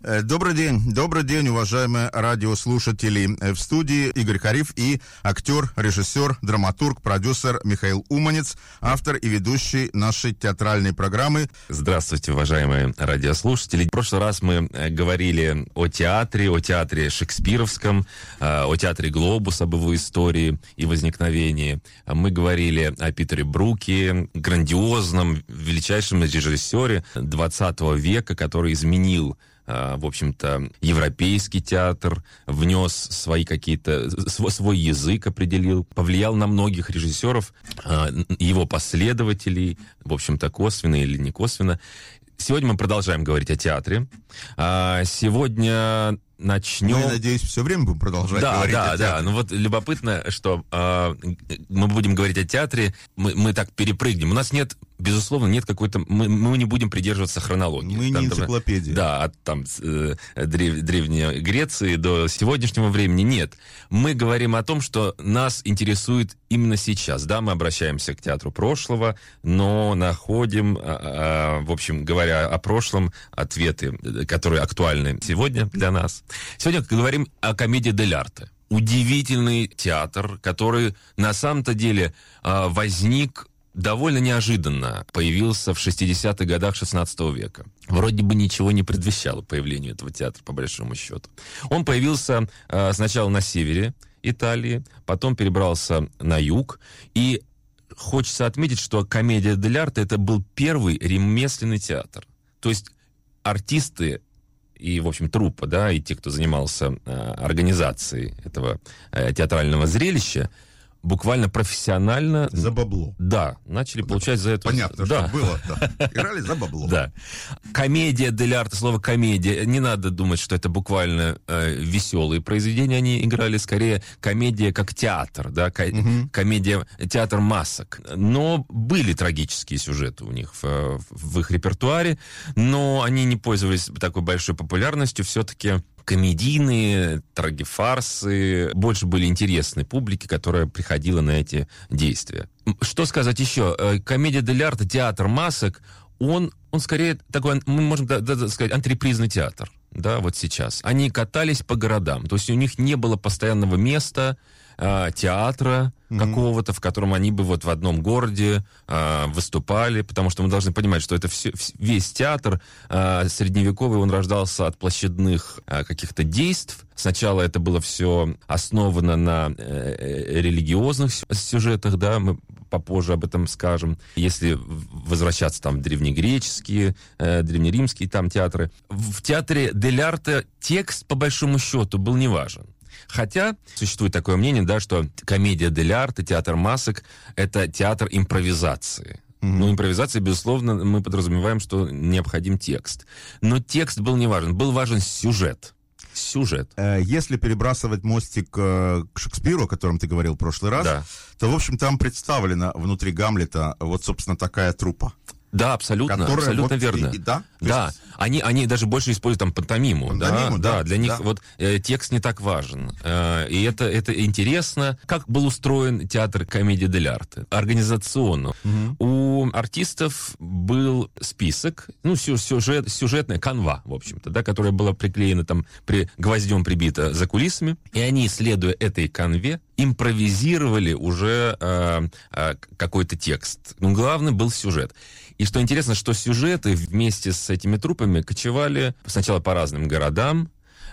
Э, добрый день, добрый день, уважаемые радиослушатели. Э, в студии Игорь Хариф и актер, режиссер, драматург, продюсер Михаил Уманец, автор и ведущий нашей театральной программы. Здравствуйте, уважаемые радиослушатели. В прошлый раз мы э, говорили о театре, о театре шекспировском, о театре Глобус, об его истории и возникновении. Мы говорили о Питере Бруке, грандиозном, величайшем режиссере 20 века, который изменил в общем-то, европейский театр, внес свои какие-то, свой, свой язык определил, повлиял на многих режиссеров, а, его последователей, в общем-то, косвенно или не косвенно. Сегодня мы продолжаем говорить о театре. А, сегодня начнем... Ну, я надеюсь, все время будем продолжать да, говорить да, о театре. Да, ну вот любопытно, что э, мы будем говорить о театре, мы, мы так перепрыгнем. У нас нет безусловно, нет какой-то... Мы, мы не будем придерживаться хронологии. Мы там, не энциклопедия. Да, от там э, древ, Древней Греции до сегодняшнего времени нет. Мы говорим о том, что нас интересует именно сейчас. Да, мы обращаемся к театру прошлого, но находим, э, э, в общем, говоря о прошлом, ответы, которые актуальны сегодня для нас. Сегодня говорим о комедии «Дель арте» удивительный театр, который на самом-то деле э, возник довольно неожиданно появился в 60-х годах 16 века. Вроде бы ничего не предвещало появлению этого театра, по большому счету. Он появился э, сначала на севере Италии, потом перебрался на юг, и хочется отметить, что комедия дель арте это был первый ремесленный театр. То есть артисты и, в общем, труппа, да, и те, кто занимался э, организацией этого э, театрального зрелища, буквально профессионально... За бабло. Да, начали получать за это... Понятно, да. что было, да. Играли за бабло. Да. Комедия дель арте, слово комедия, не надо думать, что это буквально э, веселые произведения они играли, скорее комедия как театр, да, ко- угу. комедия, театр масок. Но были трагические сюжеты у них в, в их репертуаре, но они не пользовались такой большой популярностью, все-таки комедийные, трагефарсы больше были интересны публике, которая приходила на эти действия. Что сказать еще? Э, комедия дель арте, театр масок, он, он скорее такой, мы можем сказать, антрепризный театр, да, вот сейчас. Они катались по городам, то есть у них не было постоянного места, э, театра mm-hmm. какого-то, в котором они бы вот в одном городе э, выступали, потому что мы должны понимать, что это все, весь театр э, средневековый, он рождался от площадных э, каких-то действий. Сначала это было все основано на э, религиозных сюжетах, да, мы попозже об этом скажем. Если возвращаться там в древнегреческие, э, древнеримские там театры. В театре Дель Арте текст, по большому счету, был не важен. Хотя существует такое мнение, да, что комедия дель арте, театр масок — это театр импровизации. Mm-hmm. Ну, импровизация, безусловно, мы подразумеваем, что необходим текст. Но текст был не важен, был важен сюжет сюжет. Э, если перебрасывать мостик э, к Шекспиру, о котором ты говорил в прошлый раз, да. то, в общем, там представлена внутри Гамлета вот, собственно, такая трупа. Да, абсолютно, абсолютно вот верно. И, да, да. Есть... они, они даже больше используют там пантомиму. пантомиму да, да, да, для них да. вот э, текст не так важен. Э, и это, это интересно. Как был устроен театр комедии дель арте? Организационно. Угу. У артистов был список, ну, сюжет, сюжетная канва, в общем-то, да, которая была приклеена там, при, гвоздем прибита за кулисами. И они, следуя этой канве, импровизировали уже э, э, какой-то текст. Но главный был сюжет. И что интересно, что сюжеты вместе с этими трупами кочевали сначала по разным городам,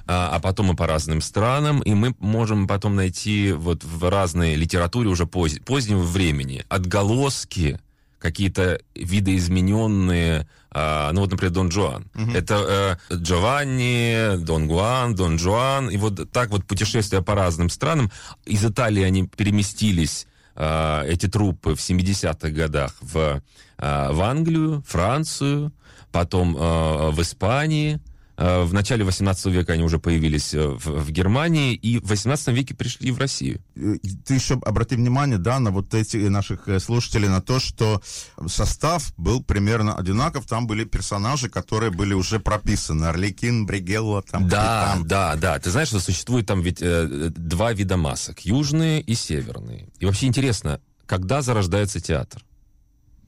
а, а потом и по разным странам, и мы можем потом найти вот в разной литературе уже поз, позднего времени отголоски какие-то видоизмененные, а, ну вот, например, Дон Жуан. Угу. Это э, Джованни, Дон Гуан, Дон Жуан, и вот так вот путешествия по разным странам. Из Италии они переместились э, эти труппы в 70-х годах в, э, в Англию, Францию, потом э, в Испании, в начале 18 века они уже появились э, в, в Германии, и в 18 веке пришли в Россию. Э, ты еще обрати внимание, да, на вот эти наших слушателей, на то, что состав был примерно одинаков, там были персонажи, которые были уже прописаны, Орликин, Бригелла, там, Да, капитан. да, да, ты знаешь, что существует там ведь э, два вида масок, южные и северные. И вообще интересно, когда зарождается театр?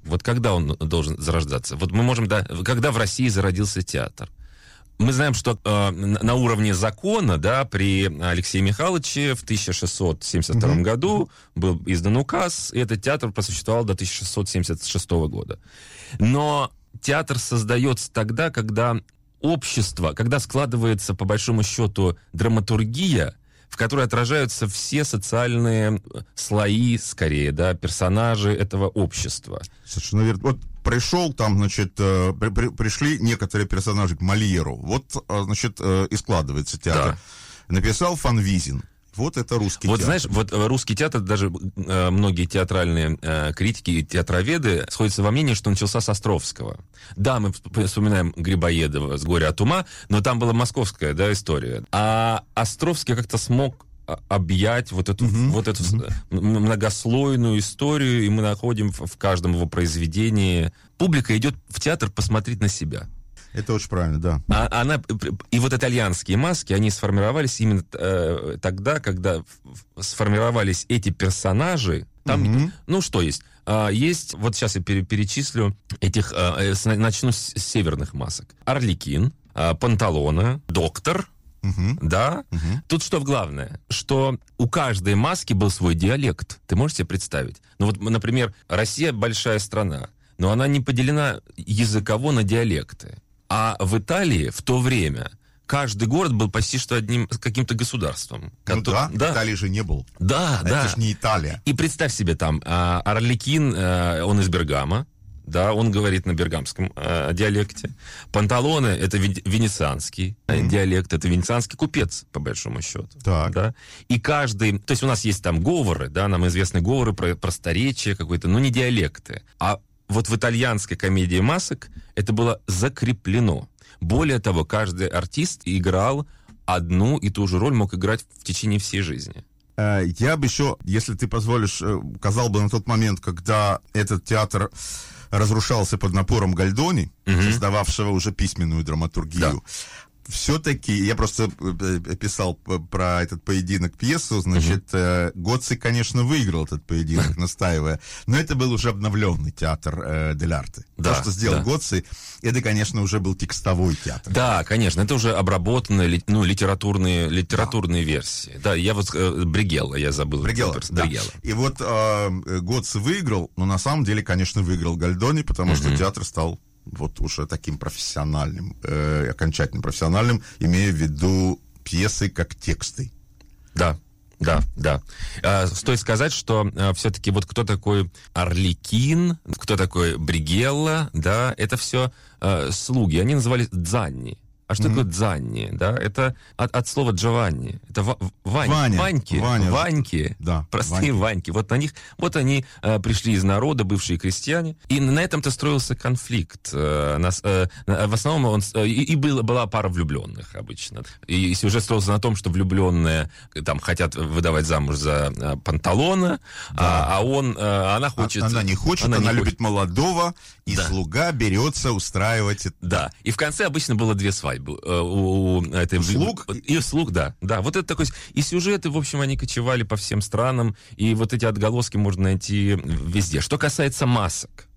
Вот когда он должен зарождаться? Вот мы можем, да, когда в России зародился театр? Мы знаем, что э, на уровне закона, да, при Алексее Михайловиче в 1672 угу. году был издан указ, и этот театр просуществовал до 1676 года. Но театр создается тогда, когда общество, когда складывается, по большому счету, драматургия, в которой отражаются все социальные слои, скорее, да, персонажи этого общества. Совершенно верно. Вот пришел там, значит, э, при, при, пришли некоторые персонажи к Мольеру. Вот, э, значит, э, и складывается театр. Да. Написал Фанвизин. Вот это русский вот, театр. знаешь, вот русский театр, даже э, многие театральные э, критики и театроведы сходятся во мнении, что начался с Островского. Да, мы вспоминаем Грибоедова с «Горя от ума», но там была московская да, история. А Островский как-то смог объять вот эту, uh-huh. вот эту uh-huh. многослойную историю, и мы находим в каждом его произведении. Публика идет в театр посмотреть на себя. Это очень правильно, да. А, она, и вот итальянские маски, они сформировались именно э, тогда, когда сформировались эти персонажи. Там, угу. ну что есть? А, есть, вот сейчас я пере, перечислю этих, а, э, начну с, северных масок. Орликин, а, Панталона, Доктор, Угу. Да? Угу. Тут что главное? Что у каждой маски был свой диалект. Ты можешь себе представить? Ну вот, например, Россия большая страна, но она не поделена языково на диалекты. А в Италии в то время каждый город был почти что одним каким-то государством. Ну да, да, Италии же не был. Да, Это да. Это же не Италия. И представь себе там, а, Орликин, а, он из Бергама, да, он говорит на бергамском э, диалекте. Панталоны — это венецианский mm-hmm. диалект, это венецианский купец, по большому счету. Так. Да? И каждый... То есть у нас есть там говоры, да, нам известны говоры про просторечие какое-то, но не диалекты. А вот в итальянской комедии масок это было закреплено. Более того, каждый артист играл одну и ту же роль, мог играть в течение всей жизни. Э, я бы еще, если ты позволишь, э, указал бы на тот момент, когда этот театр разрушался под напором Гальдони, угу. создававшего уже письменную драматургию. Да все-таки, я просто э, э, писал про этот поединок пьесу, значит, угу. Гоци, конечно, выиграл этот поединок, настаивая, но это был уже обновленный театр э, Дель Арте. Да, То, что сделал да. Гоци, это, конечно, уже был текстовой театр. Да, конечно, это уже обработанные, ну, литературные, литературные да. версии. Да, я вот, э, Бригелла, я забыл. Бригелла, да. Бригелла. И вот э, Гоци выиграл, но на самом деле, конечно, выиграл Гальдони, потому угу. что театр стал вот уже таким профессиональным, э, окончательно профессиональным, имея в виду пьесы как тексты. Да, да, да. А, стоит сказать, что а, все-таки вот кто такой Орликин, кто такой Бригелла, да, это все а, слуги. Они назывались дзанни. А что mm-hmm. такое дзанни? Да, это от, от слова Джованни. Это ва, Вань, Ваня, Ваньки, Ваня. Ваньки, да, простые Ваньки. Ваньки. Вот на них, вот они э, пришли из народа, бывшие крестьяне, и на этом-то строился конфликт. Э, нас, э, в основном он э, и, и было, была пара влюбленных обычно. И сюжет строился на том, что влюбленные там хотят выдавать замуж за э, Панталона, да. а, а он, э, она хочет. Она не хочет, она, она не любит хочет. молодого, и да. слуга берется устраивать. Да. И в конце обычно было две свадьбы свадьбу э, у, у этой... Слуг? И слуг, да. Да, вот это такой... И сюжеты, в общем, они кочевали по всем странам, и вот эти отголоски можно найти везде. Что касается масок.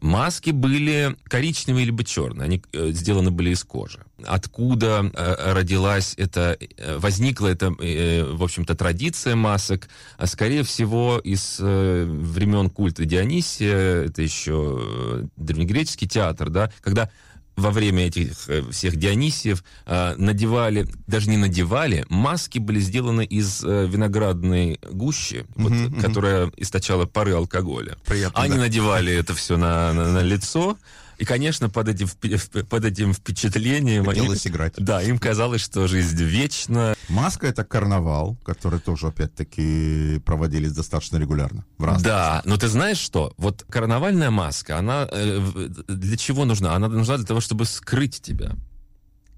Маски были коричневые либо черные, они э, сделаны были из кожи. Откуда э, родилась эта, возникла эта, в общем-то, традиция масок? А скорее всего, из времен культа Дионисия, это еще древнегреческий театр, да, когда во время этих э, всех Дионисиев э, надевали, даже не надевали, маски были сделаны из э, виноградной гущи, uh-huh, вот, uh-huh. которая источала пары алкоголя. Приятно, Они да. надевали это все на, на, на лицо, и, конечно, под этим, под этим впечатлением... Хотелось им, играть. Да, им казалось, что жизнь вечна. Маска — это карнавал, который тоже, опять-таки, проводились достаточно регулярно. В да, но ты знаешь что? Вот карнавальная маска, она э, для чего нужна? Она нужна для того, чтобы скрыть тебя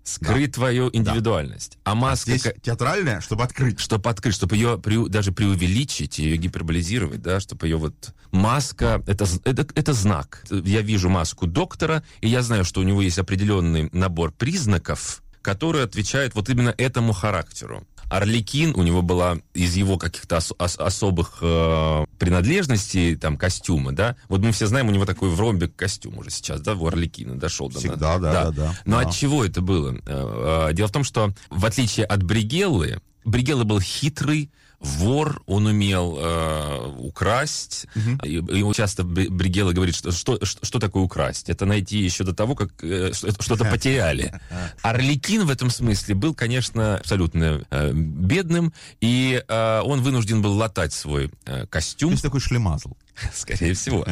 скрыть да. твою индивидуальность. Да. А маска... Здесь театральная, чтобы открыть. Чтобы открыть, чтобы ее при, даже преувеличить, ее гиперболизировать, да, чтобы ее вот... Маска, это, это, это знак. Я вижу маску доктора, и я знаю, что у него есть определенный набор признаков, который отвечает вот именно этому характеру. Орликин, у него была из его каких-то ос- ос- особых э, принадлежностей, там, костюма, да, вот мы все знаем, у него такой в ромбе костюм уже сейчас, да, у Орликина дошел до Всегда, да, да, да. Но Да. от чего это было? Э, э, Дело в том, что в отличие от Бригеллы, Бригелла был хитрый, вор, он умел э, украсть. И, и часто Бри- Бригелла говорит, что, что, что такое украсть? Это найти еще до того, как э, что- что-то потеряли. Орликин в этом смысле был, конечно, абсолютно э, бедным, и э, он вынужден был латать свой э, То костюм, есть такой шлемазл. скорее всего.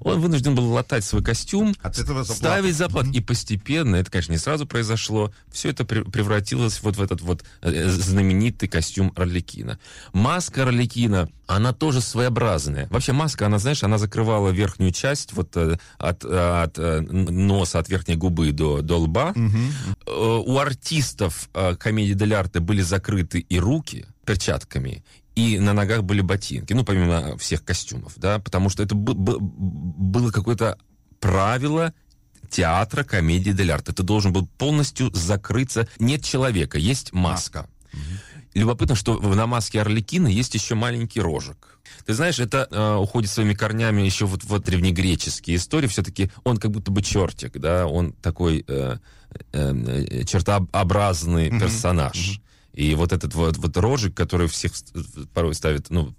Он вынужден был латать свой костюм, От этого заплата. ставить заплат. И постепенно, это, конечно, не сразу произошло, все это пре- превратилось вот в этот вот э, знаменитый костюм Орликина. Маска Орликина, она тоже своеобразная. Вообще маска, она, знаешь, она закрывала верхнюю часть вот э, от, э, от э, носа, от верхней губы до, до лба. Э, У артистов э, комедии Дель Арте были закрыты и руки перчатками, и на ногах были ботинки, ну, помимо всех костюмов, да, потому что это бы- бы- было какое-то правило театра комедии Дель Арте. Ты должен был полностью закрыться. Нет человека, есть маска. Любопытно, что на маске Орликина есть еще маленький рожек. Ты знаешь, это э, уходит своими корнями еще вот в древнегреческие истории. Все-таки он как будто бы чертик, да, он такой э, э, э, чертообразный персонаж. И вот этот вот, вот рожик, который всех порой ставит, ну,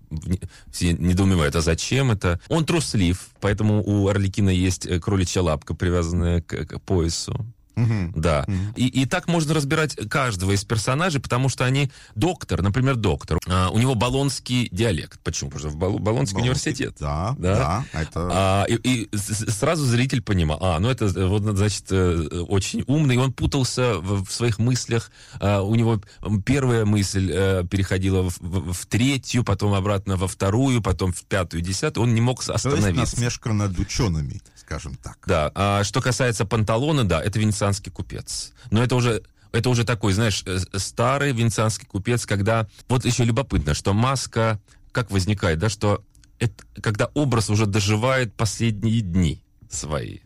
все недоумевают, а зачем это? Он труслив, поэтому у Орликина есть э, кроличья лапка, привязанная к, к поясу. Мгм. Да. И, и так можно разбирать каждого из персонажей, потому что они доктор, например, доктор. А, у него болонский диалект. Почему? Потому что в Бол- Болонский университет. Да, Да? да, это... А, и, и сразу зритель понимал, а, ну это э, вот значит э, очень умный, он путался в, в своих мыслях. А, у него первая мысль э, переходила в, в- в третью, потом обратно во вторую, потом в пятую, десятую. Он не мог с- То есть остановиться. насмешка над учеными, скажем так. Да, а что касается панталона, да, это венецианский купец. Но это уже это уже такой, знаешь, э, старый венецианский купец, когда... Вот еще любопытно, что маска как возникает, да, что это, когда образ уже доживает последние дни свои.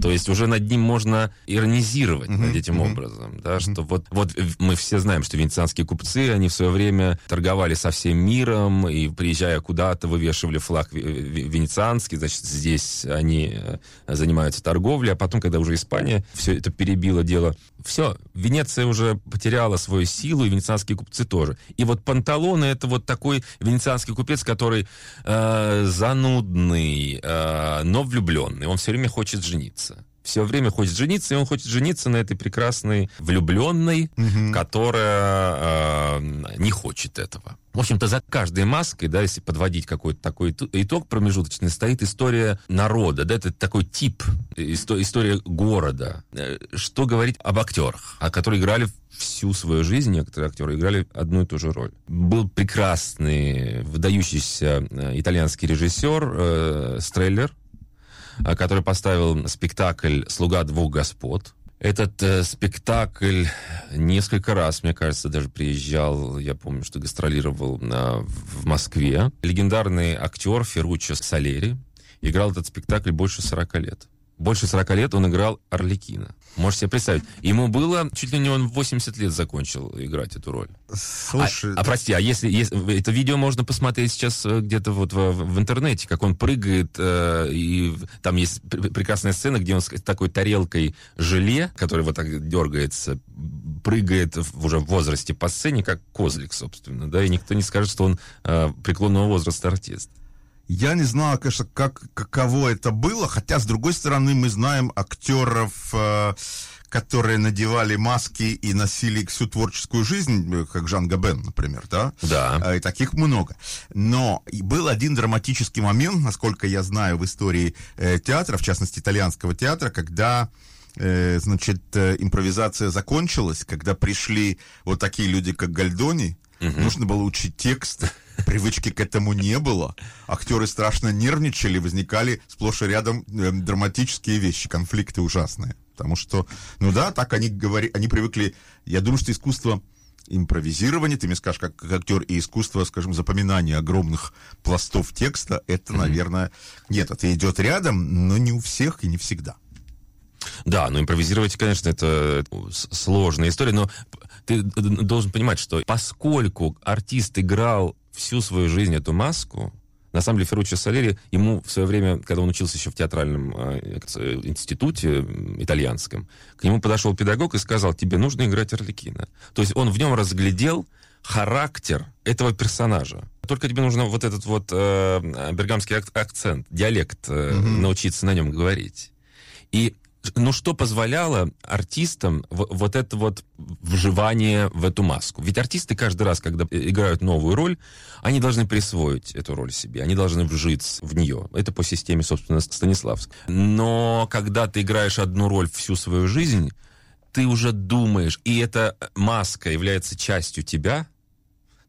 То есть уже над ним можно иронизировать Мгм, над этим мгм. образом, да, что вот, вот мы все знаем, что венецианские купцы, они в свое время торговали со всем миром, и приезжая куда-то, вывешивали флаг ве- ве- венецианский, значит, здесь они э, занимаются торговлей, а потом, когда уже Испания все это перебило дело, все, Венеция уже потеряла свою силу, и венецианские купцы тоже. И вот Панталоне это вот такой венецианский купец, который э, занудный, э, но влюбленный. Он все время хочет жениться. Все время хочет жениться, и он хочет жениться на этой прекрасной влюбленной, которая э, не хочет этого. В общем-то, за каждой маской, да, если подводить какой-то такой итог промежуточный, стоит история народа, да, это такой тип, исто- история города. Э, Что говорить об актерах, а которые играли всю свою жизнь, некоторые актеры играли одну и ту же роль. Был прекрасный, выдающийся э, итальянский режиссер э, Стреллер, который поставил спектакль «Слуга двух господ». Этот э, спектакль несколько раз, мне кажется, даже приезжал, я помню, что гастролировал в в Москве. Легендарный актер Ферруччо Салери играл этот спектакль больше 40 лет. Больше 40 лет он играл Орликина. Можете себе представить. Ему было, чуть ли не он в 80 лет закончил играть эту роль. Слушай, А, а прости, а если, если это видео можно посмотреть сейчас э, где-то вот в, в интернете, как он прыгает, э, и там есть пр- прекрасная сцена, где он с такой тарелкой желе, который вот так дергается, прыгает в- уже в возрасте по сцене, как козлик, собственно, да, и никто не скажет, что он э, преклонного возраста артист. Я не знаю, конечно, как, каково это было, хотя, с другой стороны, мы знаем актеров, э, которые надевали маски и носили всю творческую жизнь, э, как Жан Габен, например, да? Да. Э, И таких много. Но был один драматический момент, насколько я знаю в истории театра, в частности, итальянского театра, когда значит, импровизация закончилась, когда пришли вот такие люди, как Гальдони, нужно было учить текст, привычки к этому не было, актеры страшно нервничали, возникали сплошь и рядом э, драматические вещи, конфликты ужасные. Потому что, ну да, так они говори, они привыкли, я думаю, что искусство импровизирования, ты мне скажешь, как, как актер, и искусство, скажем, запоминания огромных пластов текста, это, наверное, нет, это идет рядом, но не у всех и не всегда. Да, ну импровизировать, конечно, это сложная история, но ты должен понимать, что поскольку артист играл всю свою жизнь эту маску, на самом деле Ферруччо Салери, ему в свое время, когда он учился еще в театральном э, институте итальянском, к нему подошел педагог и сказал, тебе нужно играть Орликина. То есть он в нем разглядел характер этого персонажа. Только тебе нужно вот этот вот э, бергамский акцент, диалект, э, mm-hmm. научиться на нем говорить. И ну что позволяло артистам вот это вот вживание в эту маску? Ведь артисты каждый раз, когда играют новую роль, они должны присвоить эту роль себе, они должны вжиться в нее. Это по системе, собственно, Станиславск. Но когда ты играешь одну роль всю свою жизнь, ты уже думаешь, и эта маска является частью тебя,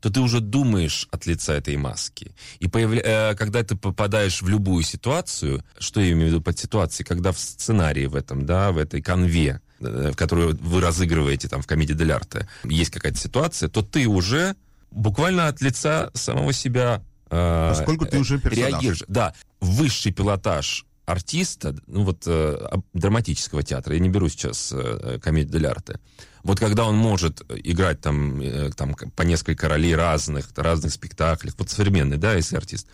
то ты уже думаешь от лица этой маски. И появля... Э, когда ты попадаешь в любую ситуацию, что я имею в виду под ситуацией, когда в сценарии в этом, да, в этой конве, э, в которую вы разыгрываете там в комедии дель арте, есть какая-то ситуация, то ты уже буквально от лица самого себя э, Поскольку ты уже персонаж. реагируешь. Да, высший пилотаж артиста, ну вот э, драматического театра, я не беру сейчас э, комедию дель арте, вот когда он может играть там, э, там по несколько ролей разных, разных спектаклях, вот современный, да, если артист,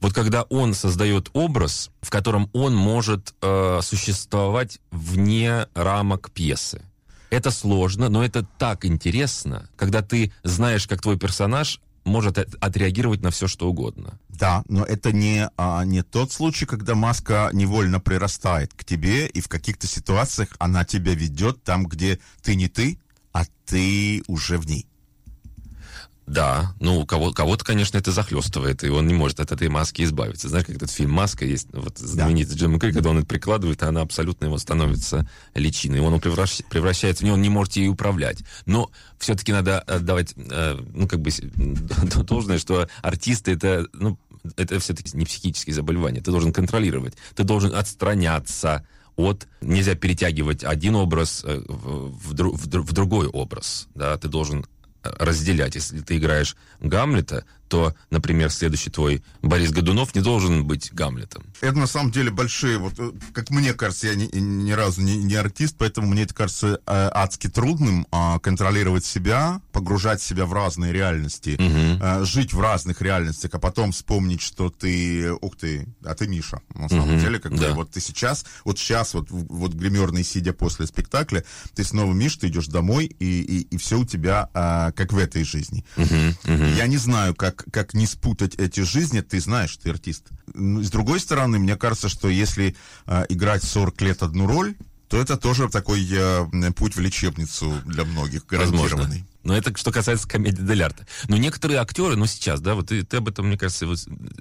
вот когда он создает образ, в котором он может э, существовать вне рамок пьесы. Это сложно, но это так интересно, когда ты знаешь, как твой персонаж может отреагировать на все, что угодно. Да, но это не, а, не тот случай, когда маска невольно прирастает к тебе, и в каких-то ситуациях она тебя ведет там, где ты не ты, а ты уже в ней. Да, ну кого, кого-то, конечно, это захлестывает, и он не может от этой маски избавиться. Знаешь, как этот фильм «Маска» есть, вот знаменитый да. Джим Керри, когда он это прикладывает, и она абсолютно его становится личиной. Он превращ, превращается в нее, он не может ей управлять. Но все-таки надо отдавать, э, ну, как бы, должное, что артисты это, ну, это все-таки не психические заболевания. Ты должен контролировать, ты должен отстраняться от... Нельзя перетягивать один образ э, в, в, в другой образ. Да? Ты должен разделять. Если ты играешь Гамлета, то, например, следующий твой Борис Годунов не должен быть Гамлетом. Это на самом деле большие, вот э, как мне кажется, я ни, ни разу не, не артист, поэтому мне это кажется э, адски трудным э, контролировать себя, погружать себя в разные реальности, угу. э, жить в разных реальностях, а потом вспомнить, что ты, ух ты, а ты Миша, на самом угу. деле, как да. вот ты сейчас, вот сейчас, вот, вот гримерный сидя после спектакля, ты снова Миш, ты идешь домой, и, и, и все у тебя э, как в этой жизни. Угу. Угу. Я не знаю, как как, как не спутать эти жизни, ты знаешь, ты артист. Ну, с другой стороны, мне кажется, что если э, играть 40 лет одну роль, то это тоже такой э, путь в лечебницу для многих, гарантированный. Возможно. Но это что касается комедии дель арте. Но некоторые актеры, ну сейчас, да, вот ты, ты об этом, мне кажется, вот,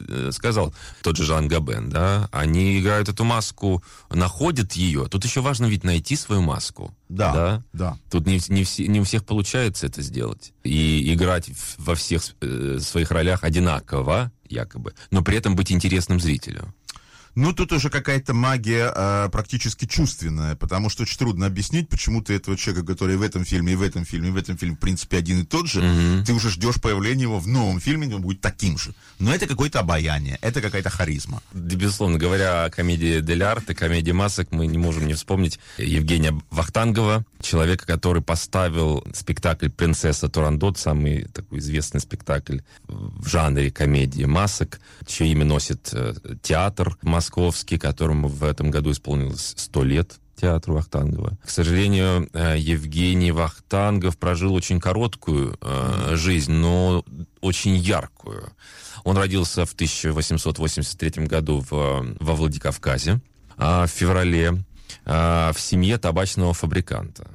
э, сказал, тот же Жан Габен, да, они играют эту маску, находят ее. Тут еще важно ведь найти свою маску. Да, да. да. Тут не, не, все, не у всех получается это сделать. И играть во всех э, своих ролях одинаково, якобы, но при этом быть интересным зрителю. Ну, тут уже какая-то магия э, практически чувственная, потому что очень трудно объяснить, почему ты этого человека, который в этом фильме, и в этом фильме, и в этом фильме, в принципе, один и тот же, mm-hmm. ты уже ждешь появления его в новом фильме, он будет таким же. Но это какое-то обаяние, это какая-то харизма. Да, безусловно, говоря о комедии Дель Арте, комедии масок, мы не можем не вспомнить Евгения Вахтангова, человека, который поставил спектакль «Принцесса Турандот», самый такой известный спектакль в жанре комедии масок, чье имя носит э, театр московский, которому в этом году исполнилось сто лет театру Вахтангова. К сожалению, э, Евгений Вахтангов прожил очень короткую э, жизнь, но очень яркую. Он родился в 1883 году в, во Владикавказе, а в феврале а, в семье табачного фабриканта.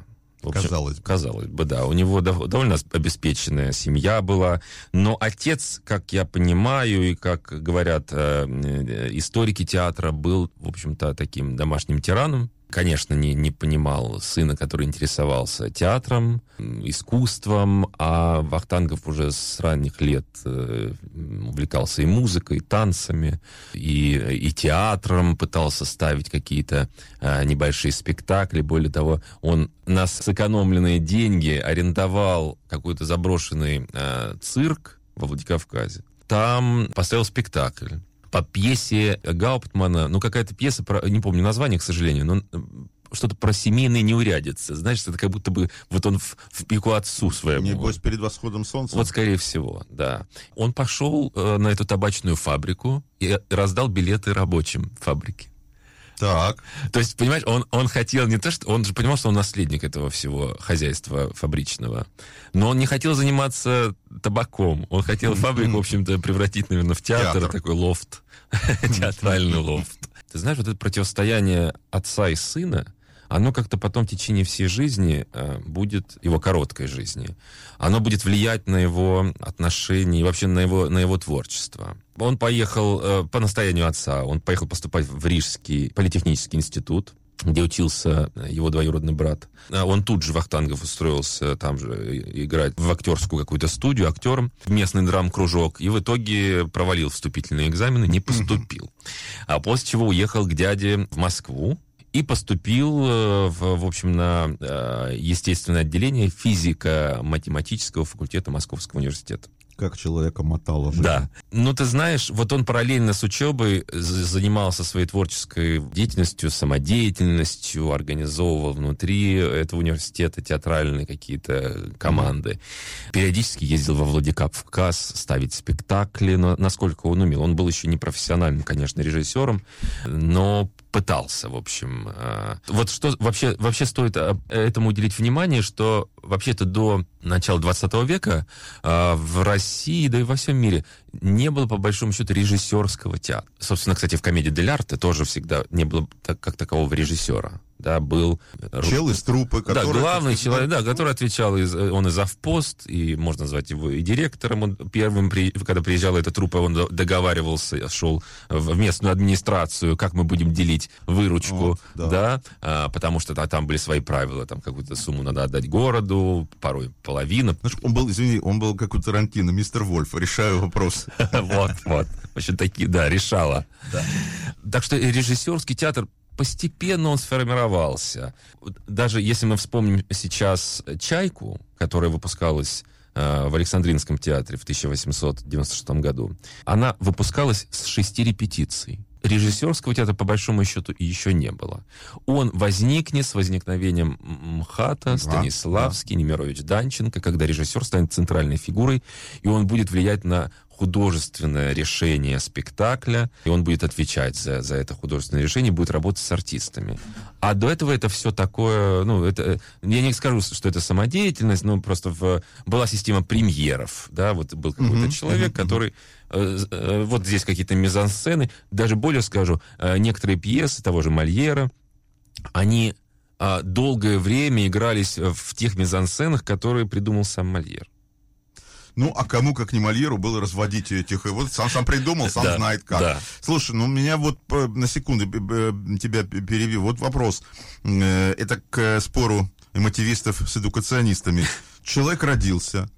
Общем, казалось бы. Казалось бы, да. У него довольно обеспеченная семья была. Но отец, как я понимаю, и как говорят э, э, историки театра, был, в общем-то, таким домашним тираном конечно, не, не понимал сына, который интересовался театром, искусством, а Вахтангов уже с ранних лет э, увлекался и музыкой, и танцами, и, и театром, пытался ставить какие-то э, небольшие спектакли. Более того, он на сэкономленные деньги арендовал какой-то заброшенный э, цирк во Владикавказе. Там поставил спектакль по пьесе Гауптмана, ну, какая-то пьеса, про, не помню название, к сожалению, но что-то про семейные неурядицы. Знаешь, это как будто бы вот он в, в пику отцу своему. Небось, перед восходом солнца? Вот, скорее всего, да. Он пошел э, на эту табачную фабрику и раздал билеты рабочим фабрики. Так. То есть, понимаешь, он, он хотел не то, что... Он же понимал, что он наследник этого всего хозяйства фабричного. Но он не хотел заниматься табаком. Он хотел фабрику, в общем-то, превратить, наверное, в театр, театр. такой лофт. Театральный лофт. Ты знаешь, вот это противостояние отца и сына, оно как-то потом в течение всей жизни э, будет, его короткой жизни, оно будет влиять на его отношения и вообще на его, на его творчество. Он поехал э, по настоянию отца, он поехал поступать в Рижский политехнический институт, где учился его двоюродный брат. А он тут же, Вахтангов, устроился там же играть в актерскую какую-то студию актером, в местный драм-кружок, и в итоге провалил вступительные экзамены, не поступил. А после чего уехал к дяде в Москву, и поступил, э, в, в общем, на э, естественное отделение физико-математического факультета Московского университета как человека мотало. Жизнь. Да. Ну, ты знаешь, вот он параллельно с учебой занимался своей творческой деятельностью, самодеятельностью, организовывал внутри этого университета театральные какие-то команды. Периодически ездил во Владикавказ ставить спектакли, но насколько он умел. Он был еще не профессиональным, конечно, режиссером, но пытался, в общем. А, вот что вообще, вообще стоит а, этому уделить внимание, что вообще-то до начала 20 века а, в России, да и во всем мире не было, по большому счету, режиссерского театра. Собственно, кстати, в комедии «Дель арте» тоже всегда не было как такового режиссера да, был... Чел из трупы, который... Да, главный человек, да, который отвечал, из, он и завпост, и можно назвать его и директором. Он первым, при, когда приезжала эта труппа, он договаривался, шел в местную администрацию, как мы будем делить выручку, вот, да, да а, потому что да, там были свои правила, там какую-то сумму надо отдать городу, порой половина. Знаешь, он был, извини, он был как у Тарантино, мистер Вольф, решаю вопрос. Вот, вот. В общем, такие, да, решала. Так что режиссерский театр постепенно он сформировался. Даже если мы вспомним сейчас «Чайку», которая выпускалась э, в Александринском театре в 1896 году, она выпускалась с шести репетиций. Режиссерского театра, по большому счету, еще не было. Он возникнет с возникновением МХАТа, да, Станиславский, да. Немирович Данченко, когда режиссер станет центральной фигурой, и он будет влиять на художественное решение спектакля, и он будет отвечать за, за это художественное решение, будет работать с артистами. А до этого это все такое, ну, это, я не скажу, что это самодеятельность, но просто в, была система премьеров, да, вот был какой-то mm-hmm. человек, который э, э, вот здесь какие-то мизансцены, даже более скажу, э, некоторые пьесы того же Мольера, они э, долгое время игрались в тех мизансценах, которые придумал сам Мольер. Ну, а кому, как не Мольеру, было разводить этих... Вот сам, сам придумал, сам знает как. Да. Слушай, ну, меня вот на секунду тебя перевью. Вот вопрос. Э, это к спору эмотивистов с эдукационистами. Человек родился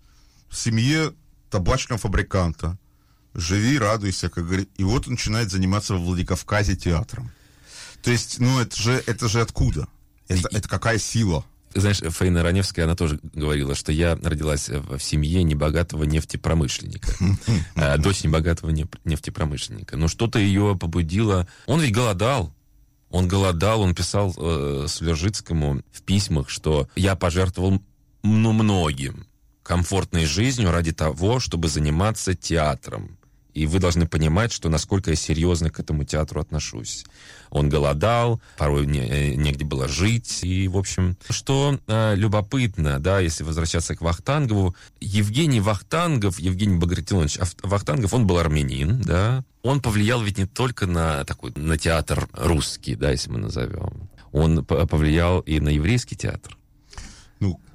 в семье табачного фабриканта. Живи, радуйся, как говорит. И вот он начинает заниматься в Владикавказе театром. То есть, ну, это же, это же откуда? Это, это какая сила? Знаешь, Фаина Раневская, она тоже говорила, что я родилась в семье небогатого нефтепромышленника. А, дочь небогатого нефтепромышленника. Но что-то ее побудило... Он ведь голодал. Он голодал, он писал э, Слержицкому в письмах, что я пожертвовал ну, многим комфортной жизнью ради того, чтобы заниматься театром. И вы должны понимать, что насколько я серьезно к этому театру отношусь. Он голодал, порой не, э, негде было жить. И, в общем, что э, любопытно, да, если возвращаться к Вахтангову, Евгений Вахтангов, Евгений Багратионович Вахтангов, он был армянин, да, он повлиял ведь не только на такой, на театр русский, да, если мы назовем. Он повлиял и на еврейский театр.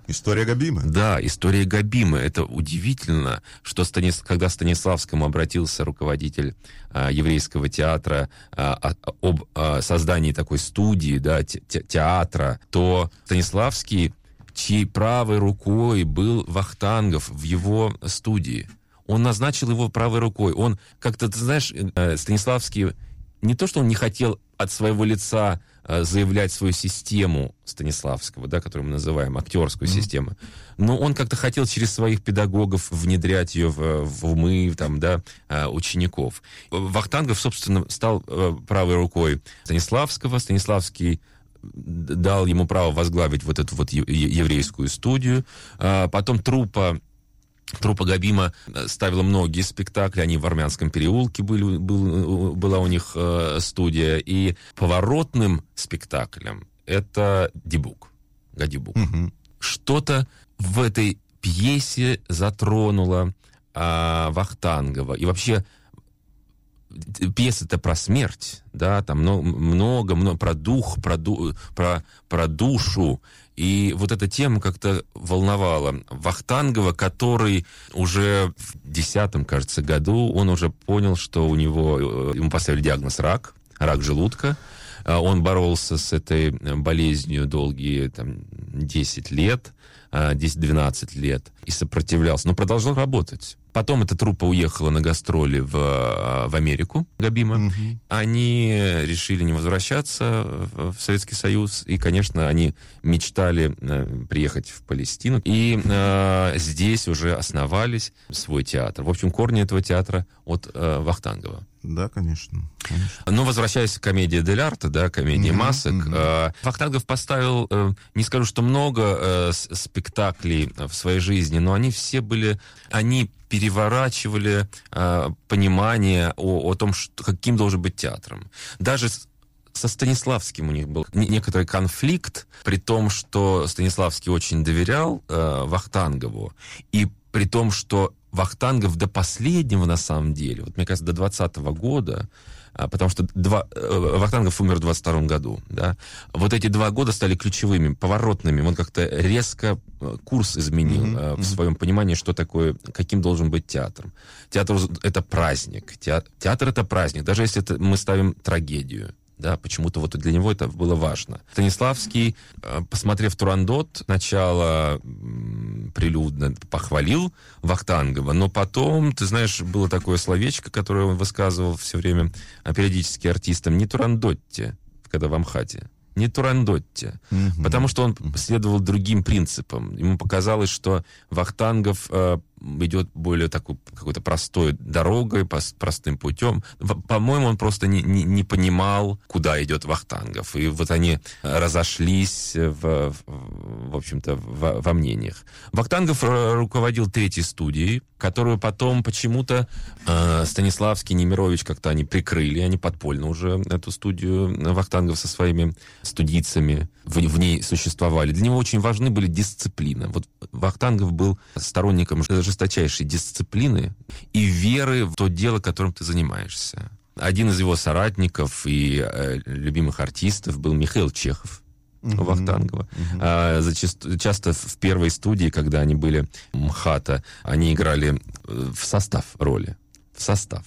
История Габимы. Да, история Габимы. Это удивительно, что Станис... когда Станиславскому обратился руководитель а, еврейского театра а, об а, создании такой студии, да, те театра, то Станиславский, чьей правой рукой был Вахтангов в его студии, он назначил его правой рукой. Он как-то, ты знаешь, э, Станиславский не то, что он не хотел от своего лица заявлять свою систему Станиславского, да, которую мы называем актерскую mm-hmm. систему, но он как-то хотел через своих педагогов внедрять ее в, в умы там, да, э, учеников. Вахтангов, собственно, стал э, правой рукой Станиславского. Станиславский дал ему право возглавить вот эту вот еврейскую студию. Потом трупа Трупа Габима э, ставила многие спектакли, они в Армянском переулке были, был, была у них э, студия, и поворотным спектаклем это Дебук, Гадибук. Угу. Что-то в этой пьесе затронуло э, Вахтангова, и вообще пьеса-то про смерть, да, там много, много, про дух, про, ду, про, про душу, и вот эта тема как-то волновала Вахтангова, который уже в десятом, кажется, году, он уже понял, что у него, э, ему поставили диагноз рак, рак желудка. А он боролся с этой болезнью долгие там, 10 лет, 10-12 а, лет, и сопротивлялся, но продолжал работать. Потом эта труппа уехала на гастроли в, э, в Америку, Габима. Угу. Они решили не возвращаться в Советский Союз. И, конечно, они мечтали э, приехать в Палестину. И э, здесь уже основались свой театр. В общем, корни этого театра от э, Вахтангова. Да, конечно. конечно. Но возвращаясь к комедии Дель Арта, да, комедии mm-hmm, масок, mm-hmm. Э, Вахтангов поставил, э, не скажу, что много э, спектаклей в своей жизни, но они все были, они переворачивали э, понимание о, о том, что, каким должен быть театром. Даже со Станиславским у них был некоторый конфликт, при том, что Станиславский очень доверял э, Вахтангову, и при том, что Вахтангов до последнего, на самом деле, вот мне кажется, до 20 года, а, потому что два, э, Вахтангов умер в 22 году, да, вот эти два года стали ключевыми, поворотными, он как-то резко э, курс изменил mm-hmm. в своем понимании, что такое, каким должен быть театр. Театр — это праздник, театр, театр — это праздник, даже если это, мы ставим трагедию, да, почему-то вот для него это было важно. Станиславский, э, посмотрев Турандот, сначала прилюдно похвалил Вахтангова, но потом, ты знаешь, было такое словечко, которое он высказывал все время а, периодически артистам, не Турандотте, когда в Амхате, не Турандотте, угу. потому что он следовал другим принципам. Ему показалось, что Вахтангов э, идет более такой какой-то простой дорогой, простым путем. По-моему, он просто не, не, не понимал, куда идет Вахтангов. И вот они разошлись в, в, общем-то, в, во мнениях. Вахтангов руководил третьей студией, которую потом почему-то э, Станиславский, Немирович как-то они прикрыли, они подпольно уже эту студию Вахтангов со своими студийцами в, в ней существовали. Для него очень важны были дисциплины. Вот Вахтангов был сторонником жесточайшей дисциплины и веры в то дело, которым ты занимаешься. Один из его соратников и э, любимых артистов был Михаил Чехов. Uh-huh. Вахтангова. Uh-huh. А, зачаст, часто в первой студии, когда они были МХАТа, они играли э, в состав роли. В состав.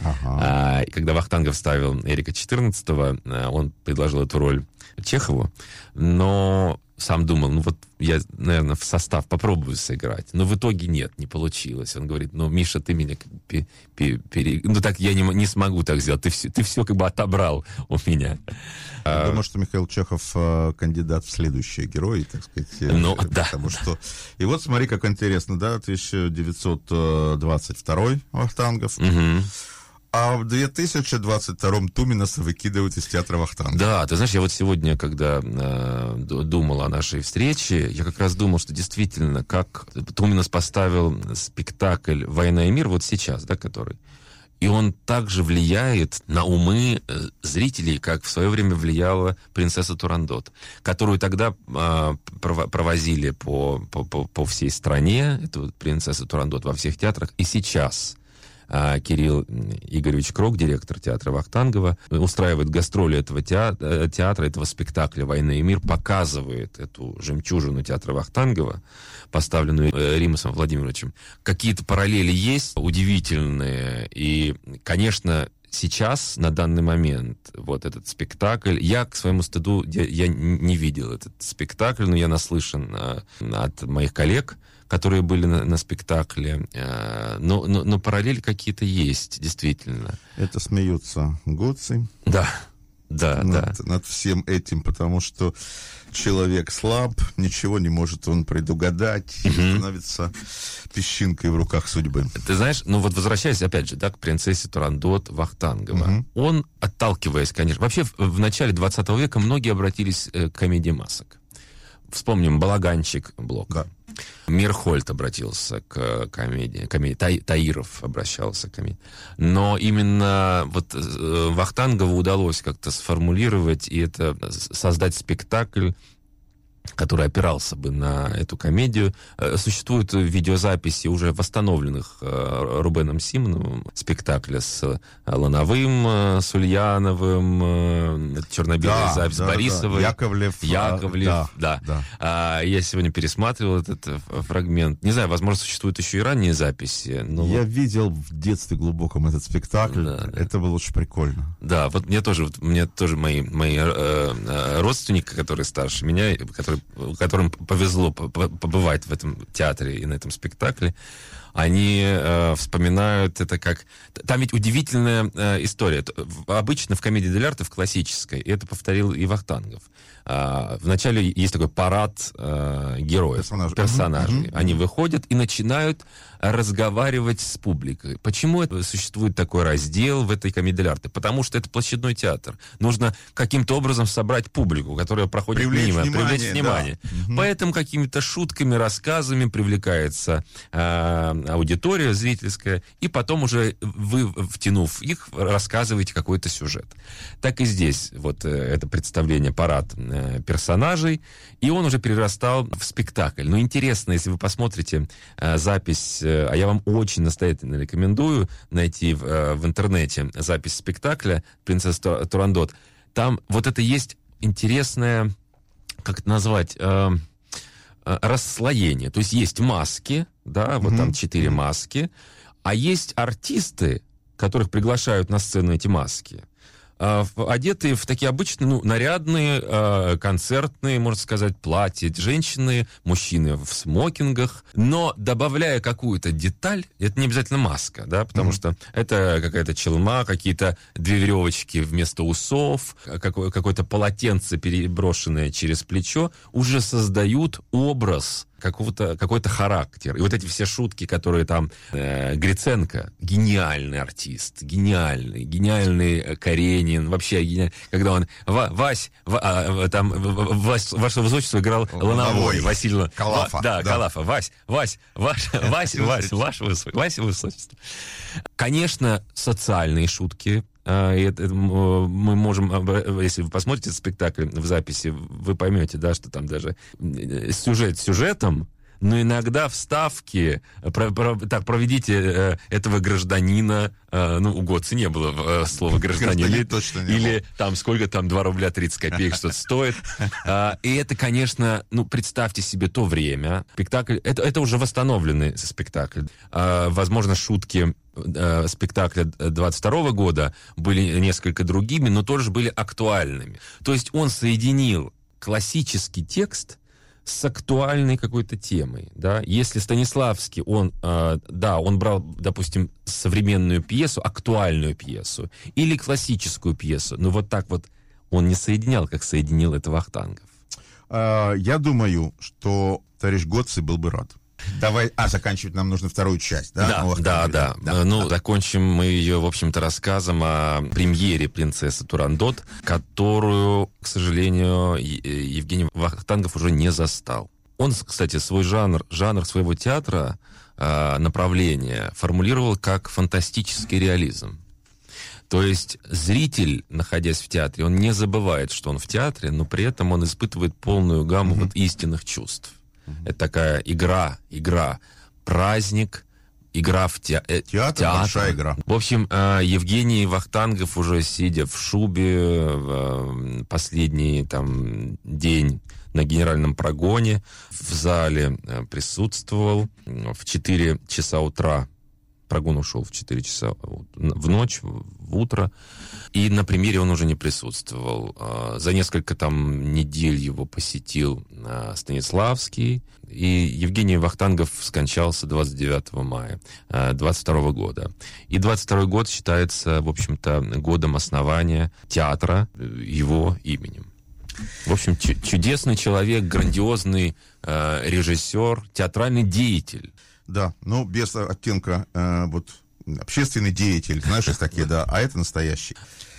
Ага. А, когда Вахтангов ставил Эрика 14 э, он предложил эту роль Чехову, но сам думал, ну вот я, наверное, в состав попробую сыграть. Но в итоге нет, не получилось. Он говорит, ну, Миша, ты меня... Пере... Ну, так я не, не смогу так сделать. Ты все, ты все как бы отобрал у меня. Я а... думаю, что Михаил Чехов э, кандидат в следующие герои, так сказать. Э, ну, да. Потому что... И вот смотри, как интересно, да, 1922 Вахтангов. Угу. А в 2022-м Туминаса выкидывают из театра Вахтанга. Да, ты знаешь, я вот сегодня, когда э, думал о нашей встрече, я как раз думал, что действительно, как Туминас поставил спектакль «Война и мир» вот сейчас, да, который, и он также влияет на умы э, зрителей, как в свое время влияла принцесса Турандот, которую тогда э, провозили по, по, по всей стране, эту принцессу Турандот во всех театрах, и сейчас Кирилл Игоревич Крок, директор театра Вахтангова, устраивает гастроли этого театра, театра, этого спектакля «Война и мир», показывает эту жемчужину театра Вахтангова, поставленную э, Римасом Владимировичем. Какие-то параллели есть удивительные, и, конечно, сейчас, на данный момент, вот этот спектакль, я к своему стыду, я, я не видел этот спектакль, но я наслышан а, от моих коллег, которые были на, на спектакле. Э, но, но, но параллели какие-то есть, действительно. Это смеются гудцы. Да. Да, над, да. над всем этим, потому что человек слаб, ничего не может он предугадать, и становится песчинкой в руках судьбы. Ты знаешь, ну вот возвращаясь опять же, да, к принцессе Турандот Вахтангова, он, отталкиваясь, конечно, вообще в, в начале 20 века многие обратились э, к комедии масок. Вспомним «Балаганчик» Блок. Да. Мирхольд обратился к комедии, комедии Тай- Таиров обращался к комедии. Но именно вот э, Вахтангову удалось как-то сформулировать и это с- создать спектакль, который опирался бы на эту комедию. Э, Существуют видеозаписи уже восстановленных э, Рубеном Симоновым спектакля с э, Лановым, с Ульяновым, черно-белая запись да, да. Борисовой. Яковлев. Яковлев, да, да. да. А, я сегодня пересматривал этот фрагмент. Не знаю, возможно, существуют еще и ранние записи. Но Я вот, видел в детстве глубоком этот спектакль. Да, да. Это было очень прикольно. да, вот мне тоже, вот, мне тоже мои, мои э, родственники, которые старше меня, которые, которым повезло по- по- побывать в этом театре и на этом спектакле, они э, вспоминают это как... Там ведь удивительная э, история. Обычно в комедии дель арте, в классической, и это повторил и Вахтангов, а, вначале есть такой парад э, героев, Персонажей. персонажей. Мгм. Они выходят и начинают разговаривать с публикой. Почему это существует такой раздел в этой комедии дель арте? Потому что это площадной театр. Нужно каким-то образом собрать публику, которая проходит Привлечь мимо, внимание, привлечь да. внимание. Мгм. Поэтому какими-то шутками, рассказами привлекается э, аудитория зрительская, и потом уже вы, втянув их, рассказываете какой-то сюжет. Так и здесь вот э, это представление, парад э, персонажей, и он уже перерастал в спектакль. Но интересно, если вы посмотрите э, запись, а я вам очень настоятельно рекомендую найти в, в интернете запись спектакля «Принцесса Ту- Турандот», там вот это есть интересное, как это назвать, расслоение. То есть есть маски, да, вот Мгм. там четыре маски, а есть артисты, которых приглашают на сцену эти маски, а, одетые в такие обычные, ну, нарядные, э, концертные, можно сказать, платья. Женщины, мужчины в смокингах, но добавляя какую-то деталь, это не обязательно маска, да, потому Мгм. что это какая-то челма, какие-то две веревочки вместо усов, какое- какое-то полотенце, переброшенное через плечо, уже создают образ какого-то, какой-то характер. И вот эти все шутки, которые там э, Гриценко, гениальный артист, гениальный, гениальный э, Каренин, вообще гениальный, когда он, Ва- Вась, Ва- а, э, там, Вась- ваше высочество играл Лановой. Ло- Калафа, Ва- да, да. Калафа, Вась, Вась, Ваш, Вась, Вась, ваше высочество. Конечно, социальные шутки, и это, мы можем, обра- если вы посмотрите спектакль в записи, вы поймете, да, что там даже э, сюжет сюжетом, но иногда вставки, э, про- про- так, проведите э, этого гражданина, э, ну, у Гоца не было э, слова гражданин, или, точно не или там сколько там 2 рубля 30 копеек что-то стоит. А, И это, конечно, ну, представьте себе то время. Спектакль, это, это уже восстановленный спектакль. А, Возможно, шутки э, спектакля 22 года были несколько другими, но тоже были актуальными. То есть он соединил классический текст с актуальной какой-то темой, да. Если Станиславский, он, э, да, он брал, допустим, современную пьесу, актуальную пьесу, или классическую пьесу, но вот так вот он не соединял, как соединил это Вахтангов. А, Я думаю, что товарищ Готцы был бы рад. Давай, а, заканчивать нам нужно вторую часть, да? Да, Ну, да, да, да, Ну, закончим мы ее, в общем-то, рассказом о премьере принцессы Турандот, которую, к сожалению, Евгений Вахтангов уже не застал. Он, кстати, свой жанр, жанр своего театра, э, направление формулировал как фантастический реализм. То есть зритель, находясь в театре, он не забывает, что он в театре, но при этом он испытывает полную гамму вот истинных чувств. Это такая игра, игра, праздник, игра в те- э, Театр, большая игра. В общем, э, Евгений Вахтангов уже сидя в шубе в э, последний там день на генеральном прогоне в зале присутствовал. В 4 часа утра прогон ушел в 4 часа в ночь, в утро. И на премьере он уже не присутствовал. А, за несколько там недель его посетил а, Станиславский. И Евгений Вахтангов скончался 29 мая 22 года. И 22 год считается, в общем-то, годом основания театра его именем. В общем, чудесный человек, грандиозный э, режиссер, театральный деятель. Да, но без оттенка э, вот общественный деятель, знаешь, есть такие, да, а это настоящий.